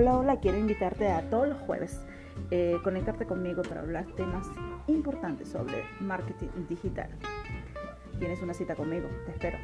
Hola, hola, quiero invitarte a todos los jueves eh, conectarte conmigo para hablar temas importantes sobre marketing digital. Tienes una cita conmigo, te espero.